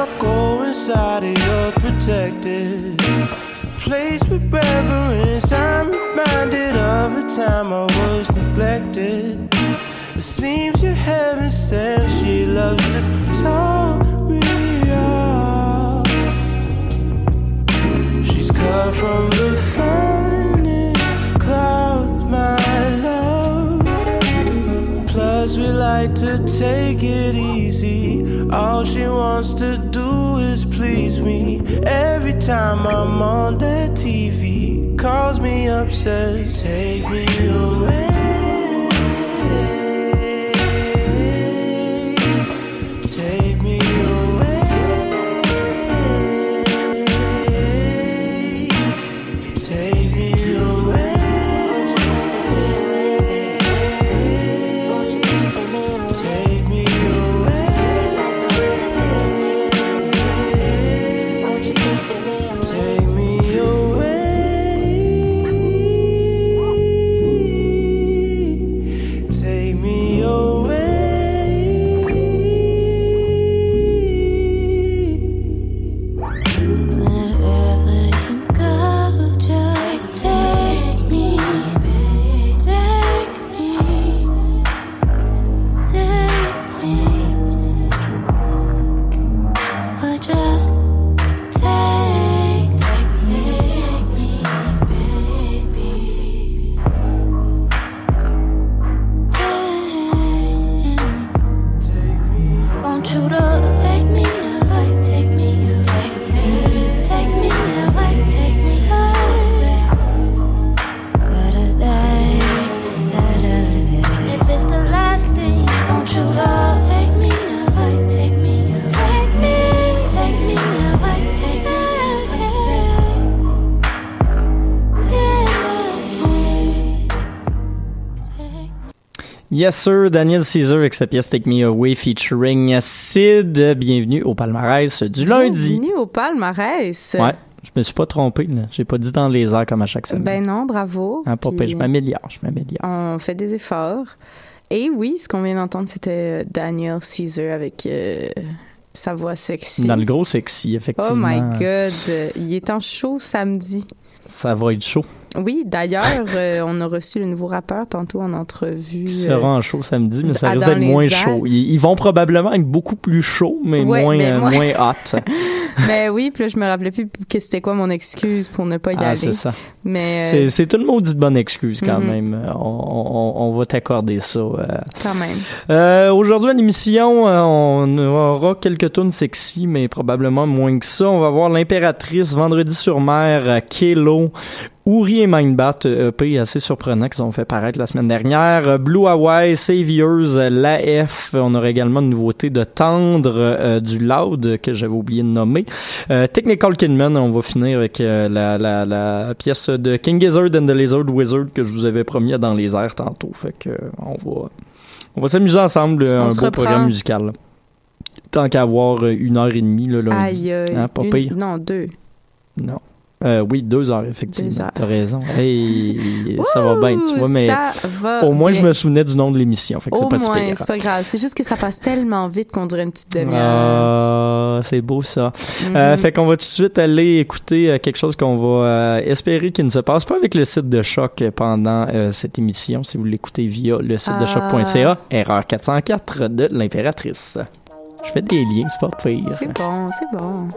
I go inside of your protected place with reverence, I'm reminded of a time I was neglected. It seems you're heaven sent, she loves to talk me off. She's cut from the finest cloth, my love. Plus, we like to take it easy. All she wants to do is please me. Every time I'm on that TV, calls me up, says, Take me away. Yes sir, Daniel Caesar avec sa pièce Take Me Away featuring Sid. Bienvenue au palmarès du lundi. Bienvenue au palmarès. Ouais, je me suis pas trompé là. J'ai pas dit dans les airs comme à chaque semaine. Ben non, bravo. Hein, Puis, pire, je m'améliore, je m'améliore. On fait des efforts. Et oui, ce qu'on vient d'entendre, c'était Daniel Caesar avec euh, sa voix sexy. Dans le gros sexy, effectivement. Oh my God. Il est en show samedi. Ça va être chaud. Oui, d'ailleurs, euh, on a reçu le nouveau rappeur tantôt en entrevue. Il euh, sera en chaud samedi, mais ça risque d'être moins chaud. Ils, ils vont probablement être beaucoup plus chauds, mais, Ouais, moins, mais euh, moins- moins hot. Mais oui, puis là, je me rappelais plus que c'était quoi mon excuse pour ne pas y ah, aller. c'est ça. Mais euh, C'est- une maudite bonne excuse quand Mhm. même. On, on- on va t'accorder ça. euh. quand même. Aujourd'hui à l'émission, on aura quelques tunes sexy, mais probablement moins que ça. On va voir l'impératrice vendredi sur mer, Kelo. Uri et Mindbat, euh, EP assez surprenant qu'ils ont fait paraître la semaine dernière. Euh, Blue Hawaii, Saviors, euh, l'AF. On aura également une nouveauté de Tendre, euh, du Loud que j'avais oublié de nommer. Euh, Technical Kidman, on va finir avec euh, la, la, la pièce de King Gizzard and the Lizard Wizard que je vous avais promis dans les airs tantôt. Fait que on va on va s'amuser ensemble, On un beau reprend. programme musical. là. Tant qu'à avoir une heure et demie le lundi. Aïe, aïe. Hein, pas Une- pire. Non, deux. Non. Euh, oui, deux heures, effectivement. T'as raison. Hey, ça va bien, tu vois, mais au moins je me souvenais du nom de l'émission. Fait que c'est pas moins, c'est pas grave. C'est juste que ça passe tellement vite qu'on dirait une petite demi-heure. Ah, c'est beau ça. Euh, fait qu'on va tout de suite aller écouter euh, quelque chose qu'on va espérer qu'il ne se passe pas avec le site de Choc pendant cette émission, si vous l'écoutez via le site de Ah. choc.ca, erreur 404 de l'impératrice. Je fais des liens, c'est pas pire. C'est bon, c'est bon.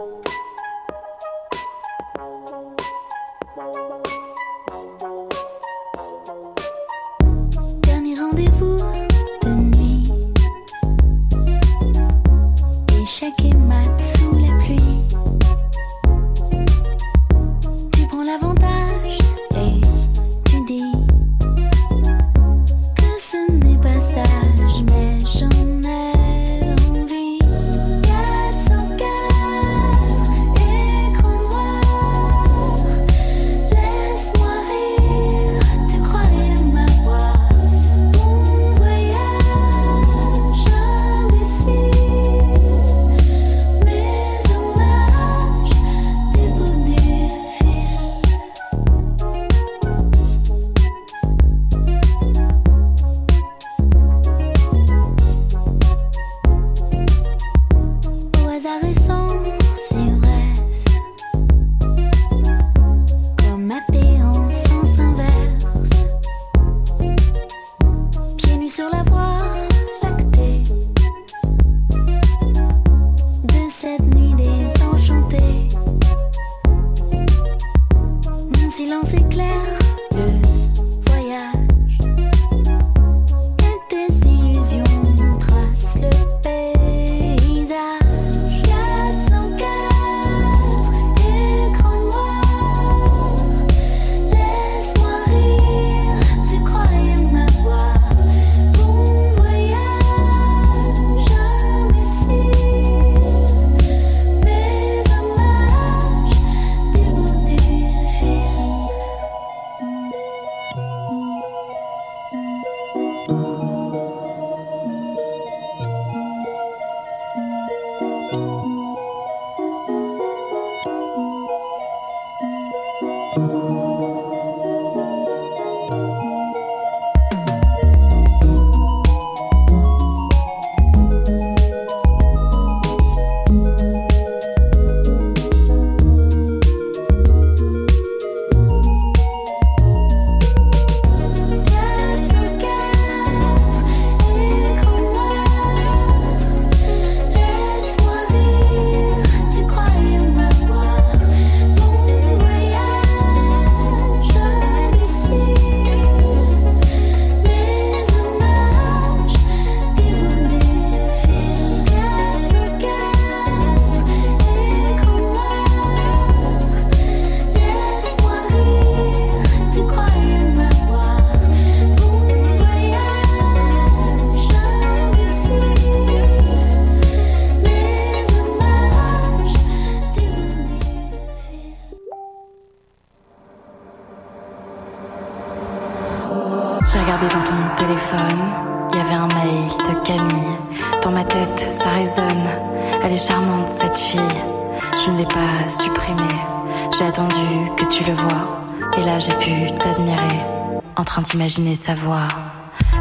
Sa voix.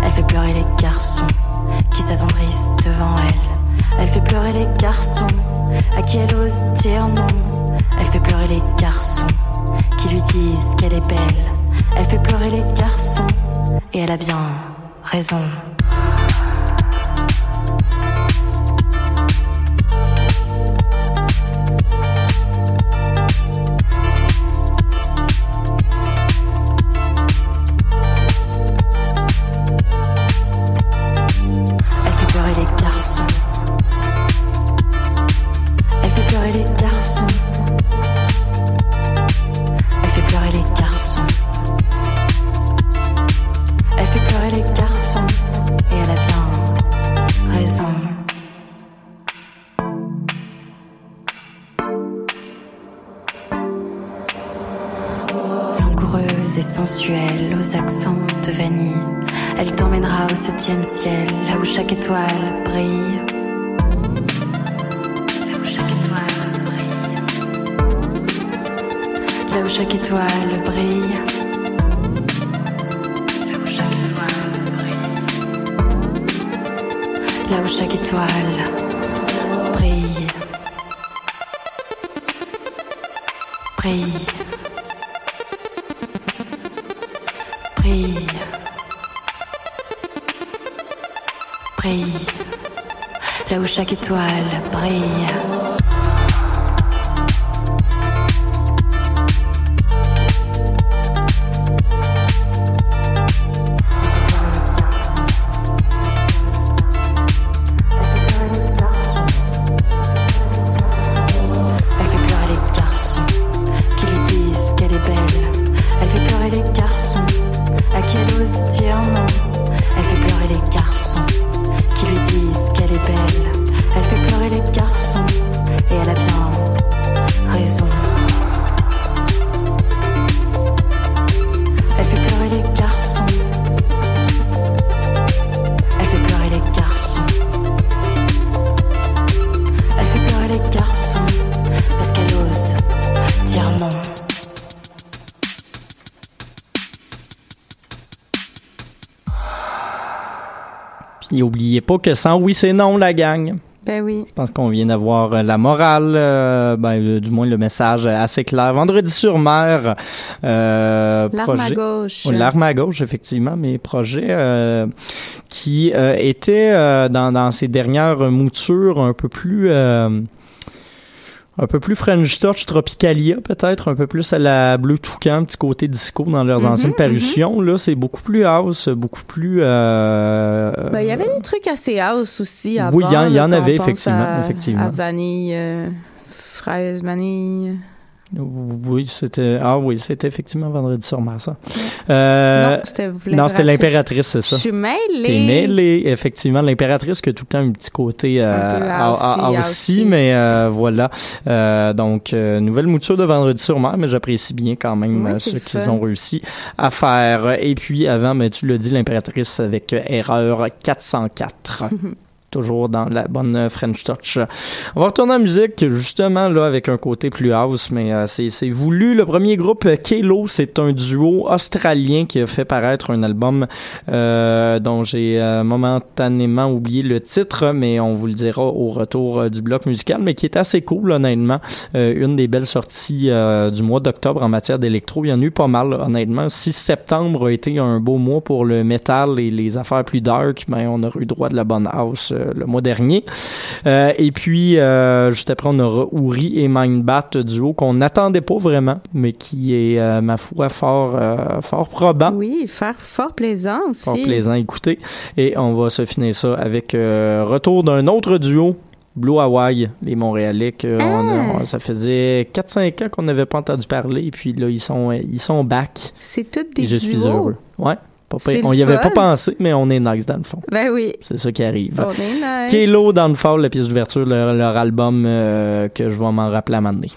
Elle fait pleurer les garçons qui s'attendrissent devant elle. Elle fait pleurer les garçons à qui elle ose dire non. Elle fait pleurer les garçons qui lui disent qu'elle est belle. Elle fait pleurer les garçons et elle a bien raison. Là où chaque étoile brille. Là où chaque étoile brille. Là où chaque étoile brille. Là où chaque étoile brille. Là où chaque étoile chaque étoile brille. Puis oubliez pas que sans oui, c'est non, la gang. Ben oui. Je pense qu'on vient d'avoir euh, la morale, euh, ben, euh, du moins le message assez clair. Vendredi sur mer, euh, L'arme à projet- gauche. Oh, L'arme à gauche, effectivement, mais projet euh, qui euh, était euh, dans, dans ses dernières moutures un peu plus euh, un peu plus French Touch Tropicalia, peut-être, un peu plus à la Bleu Toucan, petit côté disco dans leurs Mhm, anciennes parutions. Là, c'est beaucoup plus house, beaucoup plus... Euh, Ben, il y avait des trucs assez house aussi avant. Oui, il y en- y avait, effectivement, à- effectivement. À vanille, euh, fraise, vanille. Oui, c'était... Ah oui, c'était effectivement vendredi sur mer, ça. Euh, non, c'était l'impératrice, c'est ça. Je suis mêlée. T'es mêlée, effectivement. L'impératrice qui a tout le temps un petit côté euh, Un peu ah- ah- ah aussi, mais euh, voilà. Euh, donc, euh, nouvelle mouture de Vendredi sur mer, mais j'apprécie bien quand même euh, ce qu'ils ont réussi à faire. Et puis, avant, mais tu l'as dit, l'impératrice avec erreur 404. Toujours dans la bonne French Touch. On va retourner en musique, justement, là, avec un côté plus house, mais euh, c'est voulu. Le premier groupe, Kelo, c'est un duo australien qui a fait paraître un album euh, dont j'ai euh, momentanément oublié le titre, mais on vous le dira au retour euh, du bloc musical, mais qui est assez cool, honnêtement. Euh, une des belles sorties euh, du mois d'octobre en matière d'électro. Il y en a eu pas mal, honnêtement. Si septembre a été un beau mois pour le métal et les affaires plus dark, ben, on aura eu droit de la bonne house le mois dernier. Euh, et puis, euh, juste après, on aura Uri et Mindbat, duo qu'on n'attendait pas vraiment, mais qui est, euh, ma foi, fort, fort probant. Oui, faire fort plaisant aussi. Fort plaisant à écouter. Et on va se finir ça avec retour d'un autre duo. Blue Hawaii, les Montréalais, que on a- ça faisait 4-5 ans qu'on n'avait pas entendu parler, et puis là, ils sont, ils sont back. C'est toutes Et des je suis heureux. Ouais, pas On y avait pas pensé, mais on est nice dans le fond. Ben oui. C'est ça qui arrive. On est nice. Kelo dans le Fall, la pièce d'ouverture leur album euh, que je vais m'en rappeler à un moment donné.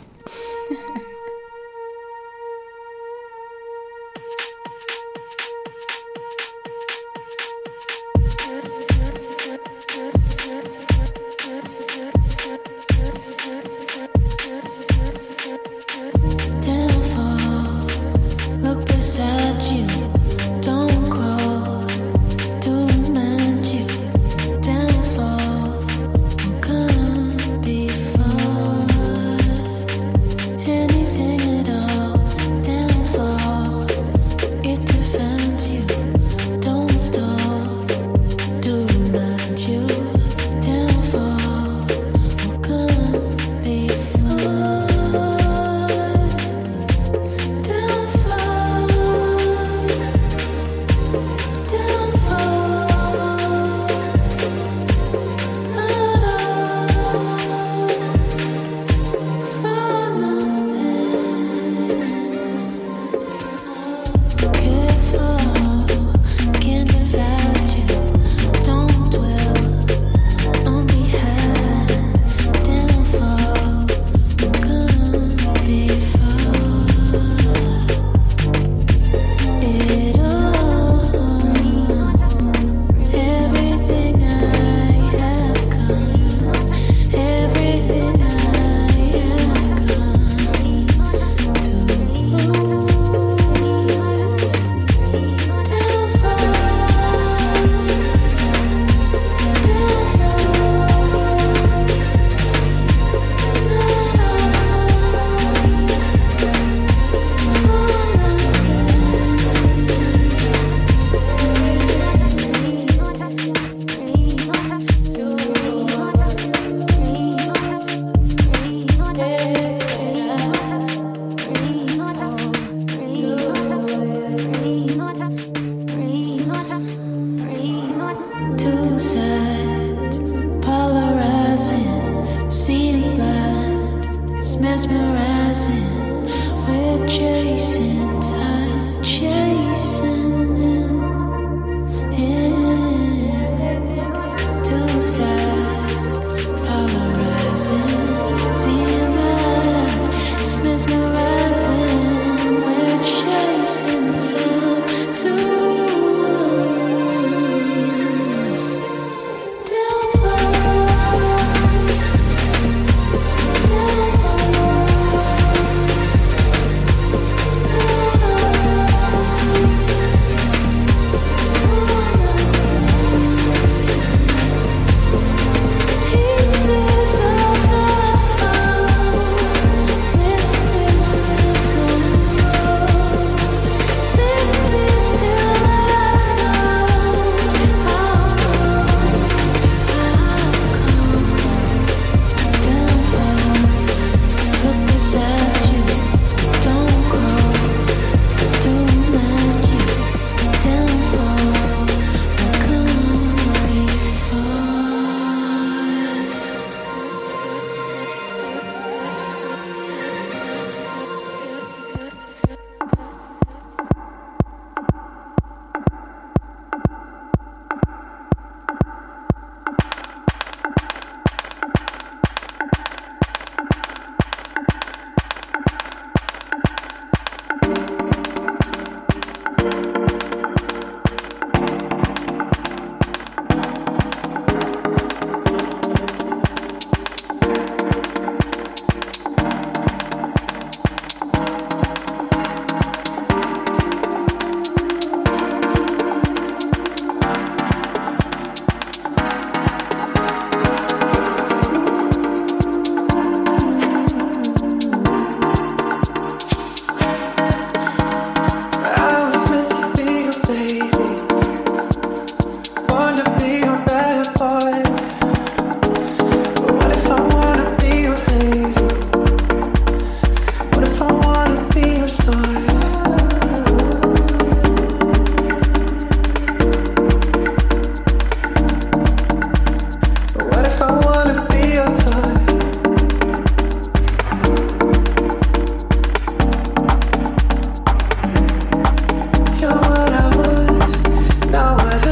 power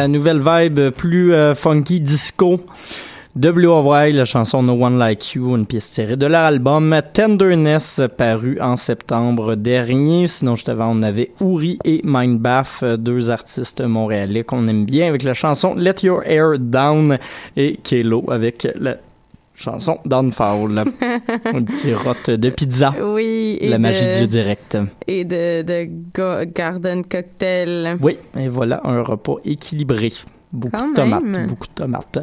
la nouvelle vibe plus euh, funky disco. WOY, la chanson No One Like You, une pièce tirée de leur album Tenderness, paru en septembre dernier. Sinon, juste avant, on avait Uri et Mindbath, deux artistes montréalais qu'on aime bien, avec la chanson Let Your Air Down et Kelo avec la Chanson d'Anne Fowl. un petit rot de pizza. Oui. Et la magie du direct. Et de, de garden cocktail. Oui, et voilà un repas équilibré. Beaucoup Quand de tomates. même. Beaucoup de tomates.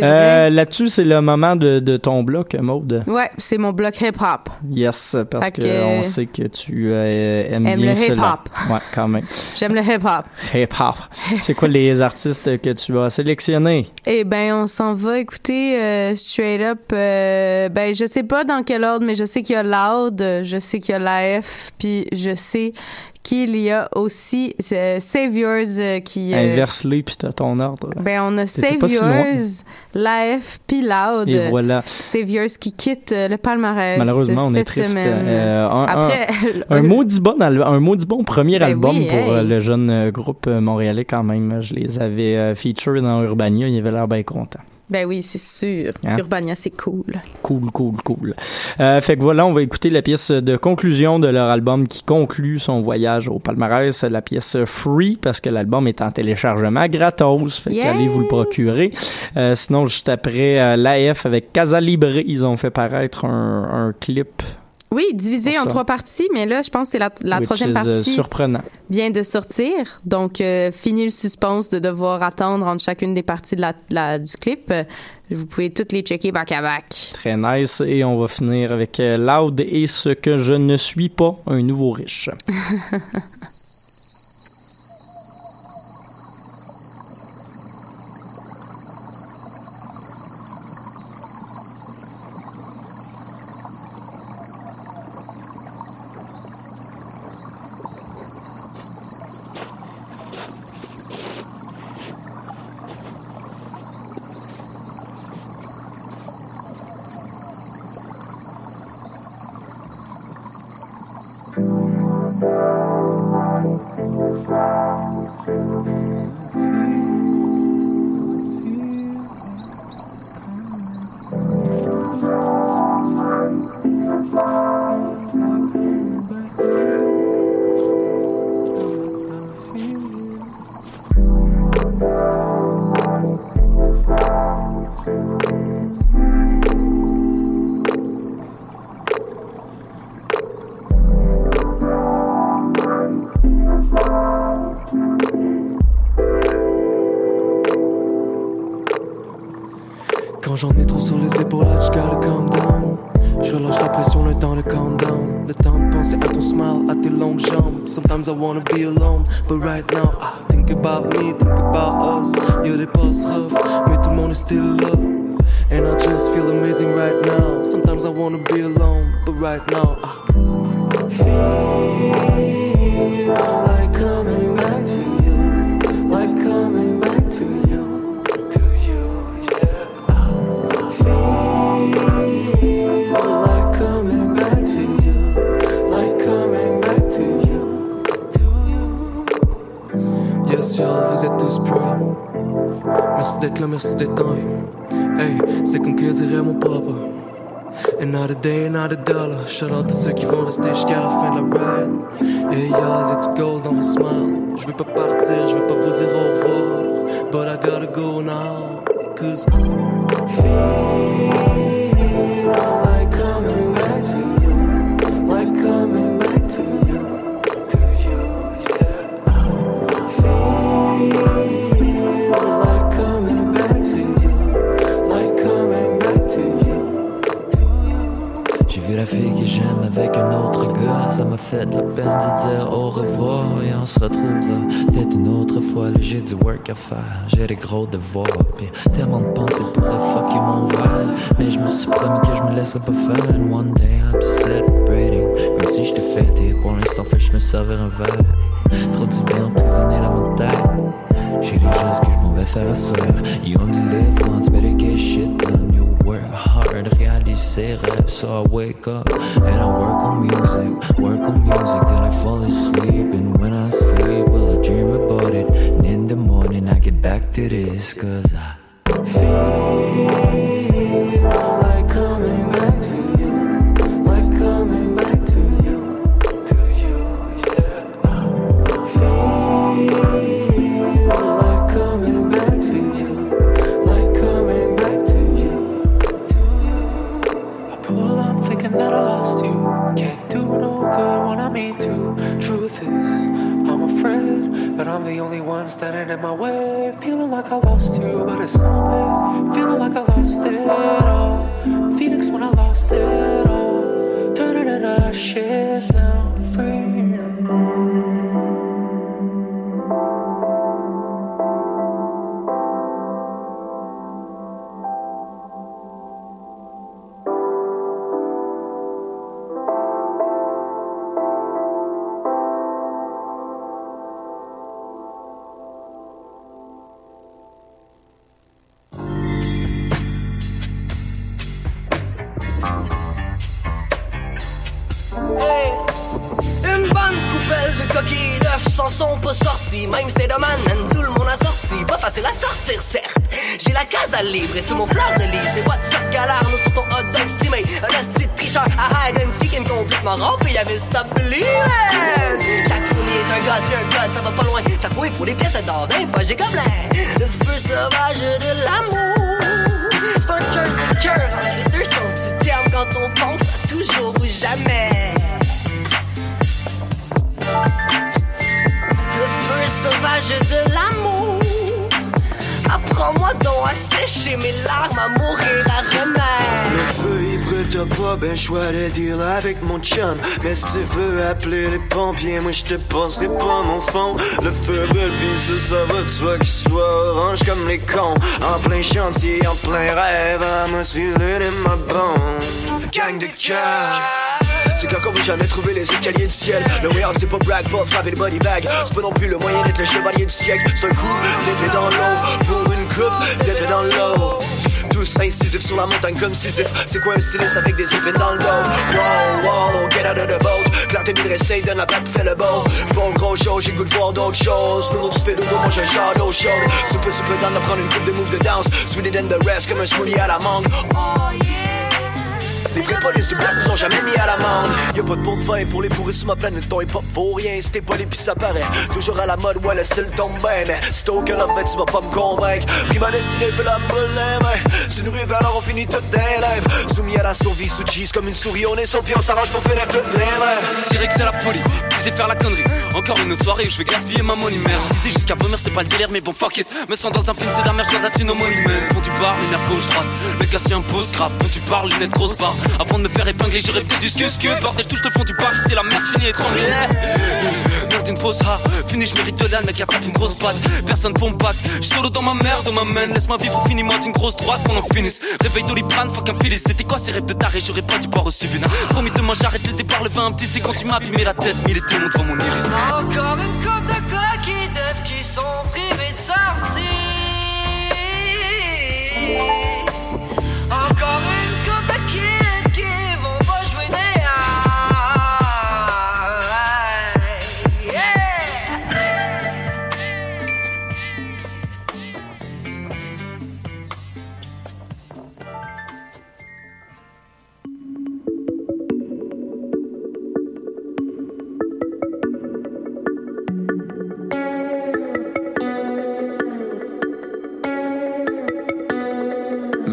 Euh. Là-dessus, c'est le moment de, de ton bloc, Maude. Ouais, c'est mon bloc hip-hop. Yes, parce Fait que on sait que tu euh, aimes Aime bien le hip-hop. Ouais, quand même. J'aime le hip-hop. Hip-hop. C'est quoi les artistes que tu as sélectionnés? Eh ben, on s'en va écouter euh, straight up. euh, ben, je sais pas dans quel ordre, mais je sais qu'il y a Loud, je sais qu'il y a l'AF, puis je sais qu'il y a aussi euh, Saviors euh, qui. euh, Inverse-les, puis t'as ton ordre. ben, on a. Saviors, l'AF, puis Loud. Et voilà. Saviors qui quitte le palmarès. Malheureusement, on est triste. Euh, un, Après, un, un maudit bon, un maudit bon premier Ben album oui, pour hey. le jeune groupe montréalais quand même. Je les avais euh, feature dans Urbania. Ils avaient l'air bien contents. Ben oui, c'est sûr. Hein? Urbania, c'est cool. Cool, cool, cool. Euh, fait que voilà, on va écouter la pièce de conclusion de leur album qui conclut son voyage au palmarès, la pièce Free, parce que l'album est en téléchargement gratos. Fait qu'allez vous le procurer. Euh, sinon, juste après euh, l'AF avec Casa Libre, ils ont fait paraître un, un clip. Oui, divisé en trois parties, mais là, je pense que c'est la, troisième is, euh, partie surprenant. vient de sortir. Donc, euh, fini le suspense de devoir attendre entre chacune des parties de la, la- du clip. Euh, Vous pouvez toutes les checker back à back. Très nice. Et on va finir avec Loud et ce que je ne suis pas, un nouveau riche. I wanna be alone, but right now I think about me, think about us. Yo, des passes rough, mais tout le monde still là. And I just feel amazing right now. Sometimes I wanna be alone, but right now I not a. Shout out à ceux qui vont rester jusqu'à la fin de la ride. Hey y'all, let's go dans vos smiles. Je vais pas partir, je vais pas vous dire au revoir. But I gotta go now. Cause j'ai du work à faire. J'ai des gros devoirs. Puis tellement de pensées pourraient fucker mon vibe. Mais je me suis promis que je me laisserais pas faire. And one day be celebrating. Comme si j'étais fêté. Pour l'instant, fait je me servir un verre. Trop d'idées emprisonnées dans ma tête. J'ai les gestes que je m'en vais faire à soir. You only live once, better get shit done. You work hard, réalise ses rêves. So I wake up and I work on music. Work on music till I fall asleep. And when I sleep, well, I dream about it? Get back to this. Cause sont pas sortis. Même of Man, tout le monde a sorti. Pas facile à sortir, certes. J'ai la case à livre et sous mon fleur de lys. C'est WhatsApp galère, nous sur hot dog stimé. Un asti tricheur à hide and seek, me complètement rempli. Y'avait stop believing. Chaque fourmi est un tu un gars, ça va pas loin. Ça fouille pour les pièces d'ordin, pas j'ai gobelin. Le feu sauvage de l'amour. C'est un cœur, c'est cœur. Les deux sens du terme quand on pense à toujours ou jamais. Sauvage de l'amour. Apprends-moi donc à sécher mes larmes, à mourir, à renaître. Le feu il brûle, t'as pas ben choix de deal avec mon chum. Mais si tu veux appeler les pompiers, moi je te passerai pas mon fond. Le feu brûle, pis ça, ça va de soi qu'il soit orange comme les cons. En plein chantier, en plein rêve, I'm feeling in my bones. Gang de cœur. C'est quand on veut jamais trouver les escaliers du ciel. Le out, c'est pas brag, pas frapper le body bag. C'est pas non plus le moyen d'être le chevalier du siècle. C'est un coup d'épée dans l'eau. Pour une coupe d'épée dans l'eau. Tous incisifs sur la montagne comme Sisyphe. C'est quoi un styliste avec des épées dans le dos? Wow, wow, get out of the boat. Clarté bien dressée, donne la plaque, fais le beau. Bon gros show, j'ai goût de voir d'autres choses. Nous, tu fais dodo, moi j'ai un char d'eau chaude. Soupe, soupe, dans de prendre une coupe de move de danse. Sweeter than the rest, comme un smoothie à la mangue. Oh yeah. Les vrais polices du bloc nous ont jamais mis à l'amende. Y'a pas de pot de vin pour les bourrer sur ma planète. Ton hip hop vaut rien si t'es pas pis ça paraît. Toujours à la mode, ouais, le style tombe bien. Mais si t'as aucun homme, ben tu vas pas me convaincre. Pris ma destinée, fait la mains. Si nous rêvons, alors on finit toutes des lèvres. Soumis à la survie, sous cheese comme une souris. On est son pied, on s'arrange pour finir toutes les mains. Dirais que c'est la folie, sait faire la connerie? Encore une autre soirée je vais gaspiller ma money merde. Disais jusqu'à vomir, c'est pas le délire, mais bon fuck it. Me sens dans un film, c'est d'un je dois datiner money man. Font du bar, lunettes gauche droite. Le gars s'y impose grave. Quand tu parles, lunettes grosse barre. Avant de me faire épingler, j'aurais peut-être du scus Bordel, touche le fond du bar, c'est la merde, finie étranglée. Merde d'une pause, ha. Fini, je mérite de l'âne, mec attrape une grosse patte. Personne pompe. J'suis solo dans ma merde, dans ma main. Laisse-moi vivre, finis-moi d'une grosse droite qu'on en finisse. Réveil doliprane, fuck un filis. C'était quoi ces rêves de taré? J'aurais pas dû boire au Sivuna. Promis de moi, j'arrête le départ, le vin un petit c'était quand tu m'as abîmé la tête. Mille et monde devant mon iris. Encore une coupe de coquilles qui sont privés de sortie.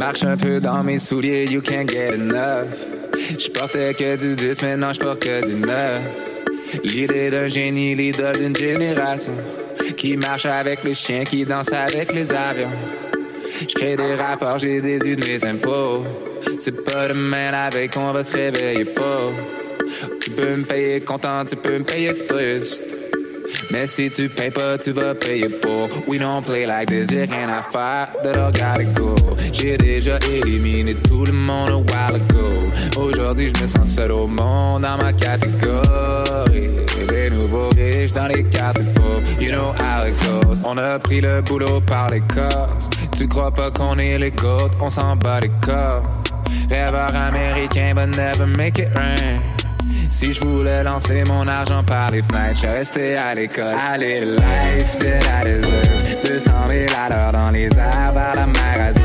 Marche un peu dans mes souliers, you can't get enough. Je portais que du 10, maintenant je porte que du 9. L'idée d'un génie, l'idole d'une génération. Qui marche avec les chiens, qui danse avec les avions. Je crée des rapports, j'ai déduit mes impôts. C'est pas demain la veille qu'on va se réveiller pas. Tu peux me payer content, tu peux me payer triste. Mais si tu payes pas, tu vas payer pour. We don't play like this, j'ai rien à faire, that I gotta go. J'ai déjà éliminé tout le monde a while ago. Aujourd'hui, je me sens seul au monde dans ma catégorie. Les nouveaux riches dans les cartes pauvres, you know how it goes. On a pris le boulot par les corses. Tu crois pas qu'on est les gouttes, on s'en bat les corps. Rêveur américain, but never make it rain. Si je voulais lancer mon argent par les fenêtres, je restais à l'école. Allez, life that I deserve. 200 000 à l'heure dans les airs vers la mer Azur.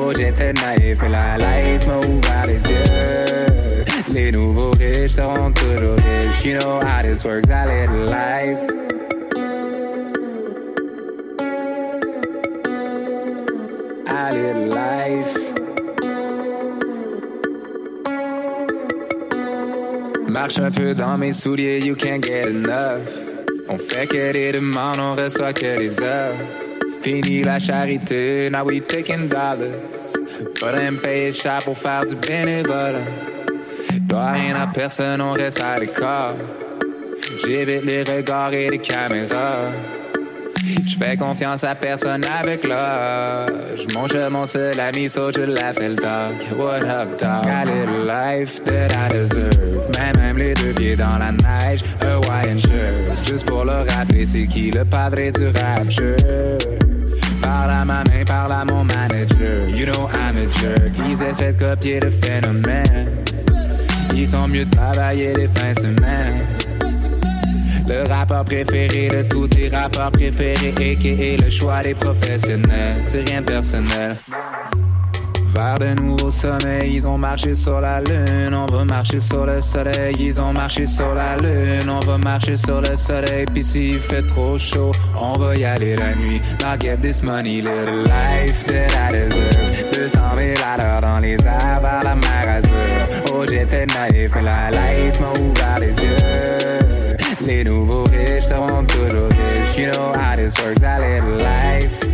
Oh, j'étais naïf, mais la life m'a ouvert les yeux. Les nouveaux riches seront toujours riches. You know how this works. Allez, life. Allez, life. Marche un peu dans mes souliers, you can't get enough. On fait que des demandes, on reçoit que des heures. Fini la charité, now we taking dollars. Faudrait me payer cher pour faire du bénévolat. Doit rien à personne, on reste à l'écart. J'évite les regards et les caméras. Je fais confiance à personne avec l'âge. Mon jeu, mon seul ami, so je l'appelle Doc. What up, dog? A little life that I deserve. Mais même les deux pieds dans la neige, Hawaiian shirt. Juste pour le rappeler, c'est qui le padre du rapture? Parle à ma main, parle à mon manager. You know I'm a jerk. Ils essaient de copier le phénomène. Ils sont mieux de travailler les fins de semaine. Le rappeur préféré de tous tes rappeurs préférés, a.k.a. le choix des professionnels. C'est rien de personnel. Vers de nouveaux sommets, ils ont marché sur la lune. On va marcher sur le soleil, ils ont marché sur la lune. On va marcher sur le soleil, puis s'il fait trop chaud, on va y aller la nuit. Now get this money, little life that I deserve. 200 000 à l'heure dans les airs vers la mer. Oh, j'étais naïf, mais la life m'a ouvert les yeux. Les nouveaux riches seront toujours riches. You know how this works, that little life.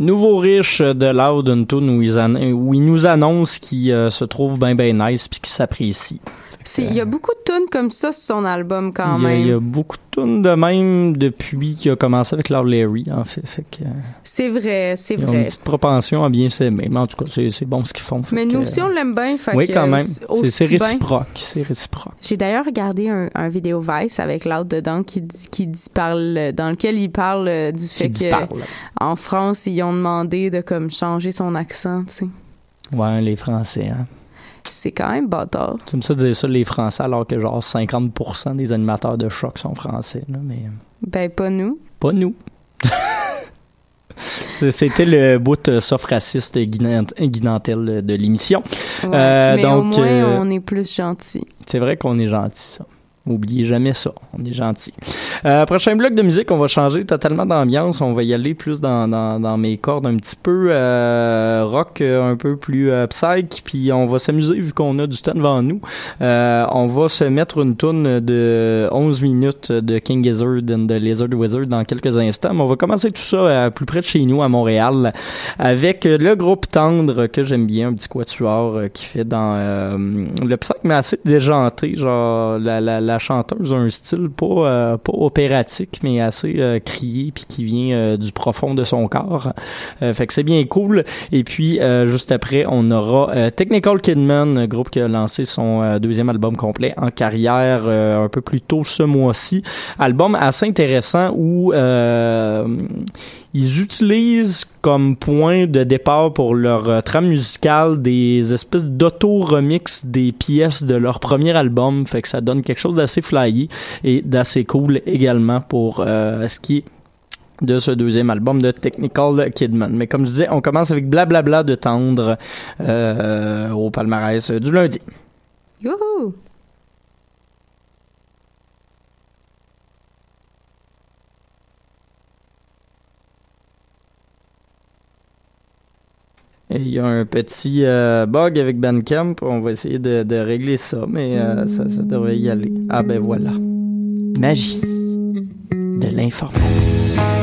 Nouveau riche de Loud, une tune où ils, nous annoncent qu'il euh, se trouve bien ben nice puis qu'il s'apprécie. C'est- Il y a beaucoup de tunes comme ça sur son album quand même. il y a beaucoup de tunes de même depuis qu'il a commencé avec Loud Larry, en fait. fait que, euh, C'est vrai, c'est ils ont une vrai. petite propension à bien s'aimer. Mais en tout cas, c'est c'est bon ce qu'ils font. Mais que, nous aussi, on l'aime bien. fait Oui, que, quand même. C'est réciproque. C'est réciproque. J'ai d'ailleurs regardé un, un vidéo Vice avec Loud dedans qui qui dit parle dans lequel il parle euh, du fait que parle. en France ils ont demandé de comme changer son accent, tu sais. Ouais, les Français, hein. C'est quand même bâtard. Tu me ça dire ça, les Français, alors que genre 50% des animateurs de choc sont français, là, mais euh, Ben pas nous. pas nous. C'était le bout euh, raciste guinantel de l'émission. Ouais. Euh, donc, au moins euh, on est plus gentil. C'est vrai qu'on est gentil, ça. Oubliez jamais ça, on est gentil. Euh, prochain bloc de musique, on va changer totalement d'ambiance. On va y aller plus dans, dans, mes cordes un petit peu euh, rock, euh, un peu plus euh, psych, puis on va s'amuser vu qu'on a du temps devant nous. On va se mettre une tourne de 11 minutes de King Gizzard and the Lizard Wizard dans quelques instants. Mais on va commencer tout ça plus près de chez nous, à Montréal, avec le groupe Tendre que j'aime bien, un petit quatuor qui fait dans le psych, mais assez déjanté. Genre, la, la, la chanteuse un style pas, euh, pas opératique, mais assez euh, crié, puis qui vient euh, du profond de son corps. Fait que c'est bien cool. Et puis, juste après, on aura Technical Kidman, groupe qui a lancé son deuxième album complet en carrière un peu plus tôt ce mois-ci. Album assez intéressant où ils utilisent comme point de départ pour leur euh, trame musicale des espèces d'auto-remix des pièces de leur premier album. Fait que ça donne quelque chose d'assez flyy et d'assez cool également pour euh, ce qui est de ce deuxième album de Technical Kidman. Mais comme je disais, on commence avec Blablabla de Tendre euh, au palmarès du lundi. Youhou! Et il y a un petit euh, bug avec Bandcamp. On va essayer de, de régler ça, mais euh, ça, ça devrait y aller. Ah ben voilà. Magie de l'informatique.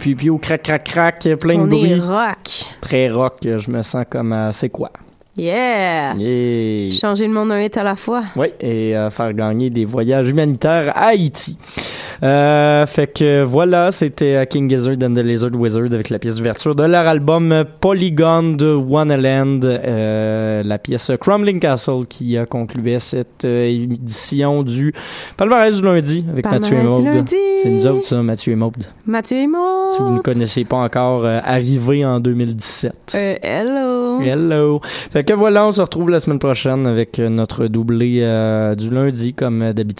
Piu, piu, crac, crac, crac, plein de On bruit. est rock. Très rock, je me sens comme euh, c'est quoi? Yeah! Yeah. Changer le monde un hit à la fois. Oui, et euh, faire gagner des voyages humanitaires à Haïti. Euh, fait que voilà, c'était euh, King Gizzard and the Lizard Wizard avec la pièce d'ouverture de leur album Polygon de Wonderland, euh, la pièce Crumbling Castle qui a conclué cette euh, édition du Palmarès du lundi avec Palmarès Mathieu et Maude. C'est nous autres, ça, Mathieu et Maude. Mathieu et moi. Si vous ne connaissez pas encore, euh, arrivé en 2017. Euh, hello. Hello. Fait que voilà, on se retrouve la semaine prochaine avec notre doublé du lundi comme d'habitude.